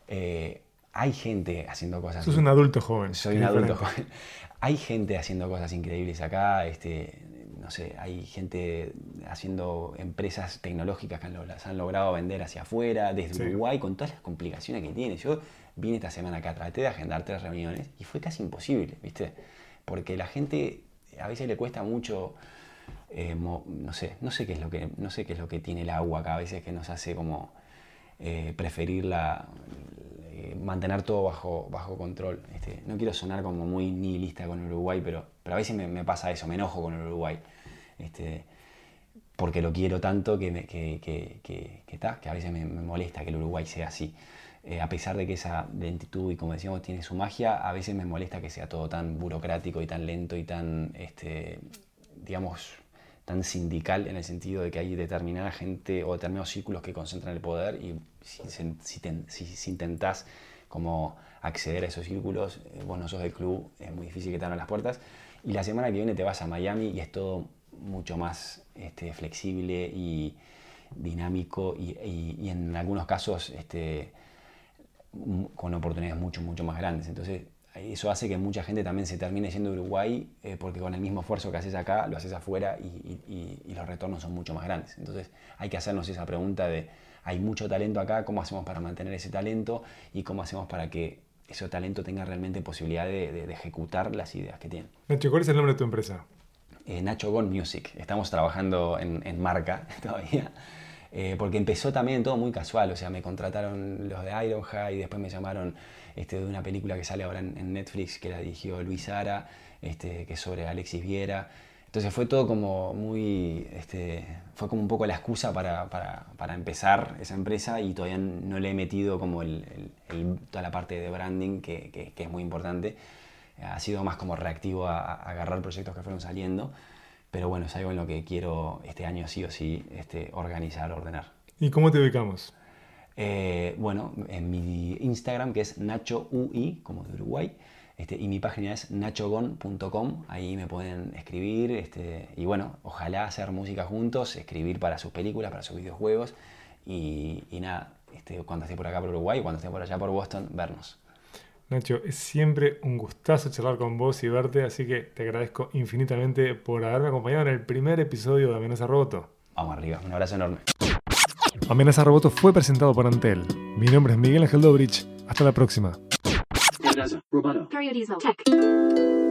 eh, hay gente haciendo cosas. Sos un adulto joven. Soy un adulto joven. Hay gente haciendo cosas increíbles acá, este, no sé, hay gente haciendo empresas tecnológicas que han las han logrado vender hacia afuera, desde Sí. Uruguay, con todas las complicaciones que tiene. Yo vine esta semana acá, traté de agendar tres reuniones y fue casi imposible, ¿viste? Porque la gente a veces le cuesta mucho, eh, no sé, no sé qué es lo que, no sé qué es lo que tiene el agua acá a veces que nos hace como eh, preferir eh, mantener todo bajo, bajo control. Este, no quiero sonar como muy nihilista con Uruguay, pero, pero a veces me, pasa eso, me enojo con Uruguay. Este, porque lo quiero tanto que, me- que, que, que ta, que a veces me, me molesta que el Uruguay sea así. Eh, a pesar de que esa lentitud y como decíamos tiene su magia, a veces me molesta que sea todo tan burocrático y tan lento y tan, este, digamos, tan sindical en el sentido de que hay determinada gente o determinados círculos que concentran el poder y si, si, ten- si- si intentás como acceder a esos círculos, eh, vos no sos del club, es muy difícil que te abran las puertas. Y la semana que viene te vas a Miami y es todo mucho más este, flexible y dinámico y, en algunos casos este, con oportunidades mucho, mucho más grandes. Entonces, eso hace que mucha gente también se termine yendo a Uruguay eh, porque con el mismo esfuerzo que haces acá, lo haces afuera y, y- y- los retornos son mucho más grandes. Entonces, hay que hacernos esa pregunta de, hay mucho talento acá, ¿cómo hacemos para mantener ese talento? Y cómo hacemos para que ese talento tenga realmente posibilidad de, de- de ejecutar las ideas que tiene. Nacho, ¿cuál es el nombre de tu empresa? Eh, Nacho Gon Music. Estamos trabajando en, en marca todavía. Eh, porque empezó también todo muy casual. O sea, me contrataron los de Ironhide y después me llamaron este, de una película que sale ahora en, en Netflix que la dirigió Luis Ara, este, que es sobre Alexis Viera. Entonces fue todo como muy. Este, fue como un poco la excusa para, para- para empezar esa empresa y todavía no le he metido como el- el- el- toda la parte de branding que, que- que es muy importante. Ha sido más como reactivo a, a agarrar proyectos que fueron saliendo. Pero bueno, es algo en lo que quiero este año sí o sí este, organizar, ordenar. ¿Y cómo te ubicamos? Eh, bueno, en mi Instagram que es NachoUI, como de Uruguay, este, y mi página es nachogon.com, ahí me pueden escribir este, y bueno, ojalá hacer música juntos, escribir para sus películas, para sus videojuegos y, y nada, este, cuando esté por acá por Uruguay, cuando esté por allá por Boston, vernos. Nacho, es siempre un gustazo charlar con vos y verte, así que te agradezco infinitamente por haberme acompañado en el primer episodio de Amenaza Roboto. Vamos arriba, un abrazo enorme. Amenaza Roboto fue presentado por Antel. Mi nombre es Miguel Ángel Dobrich. Hasta la próxima. Roboto. Tech.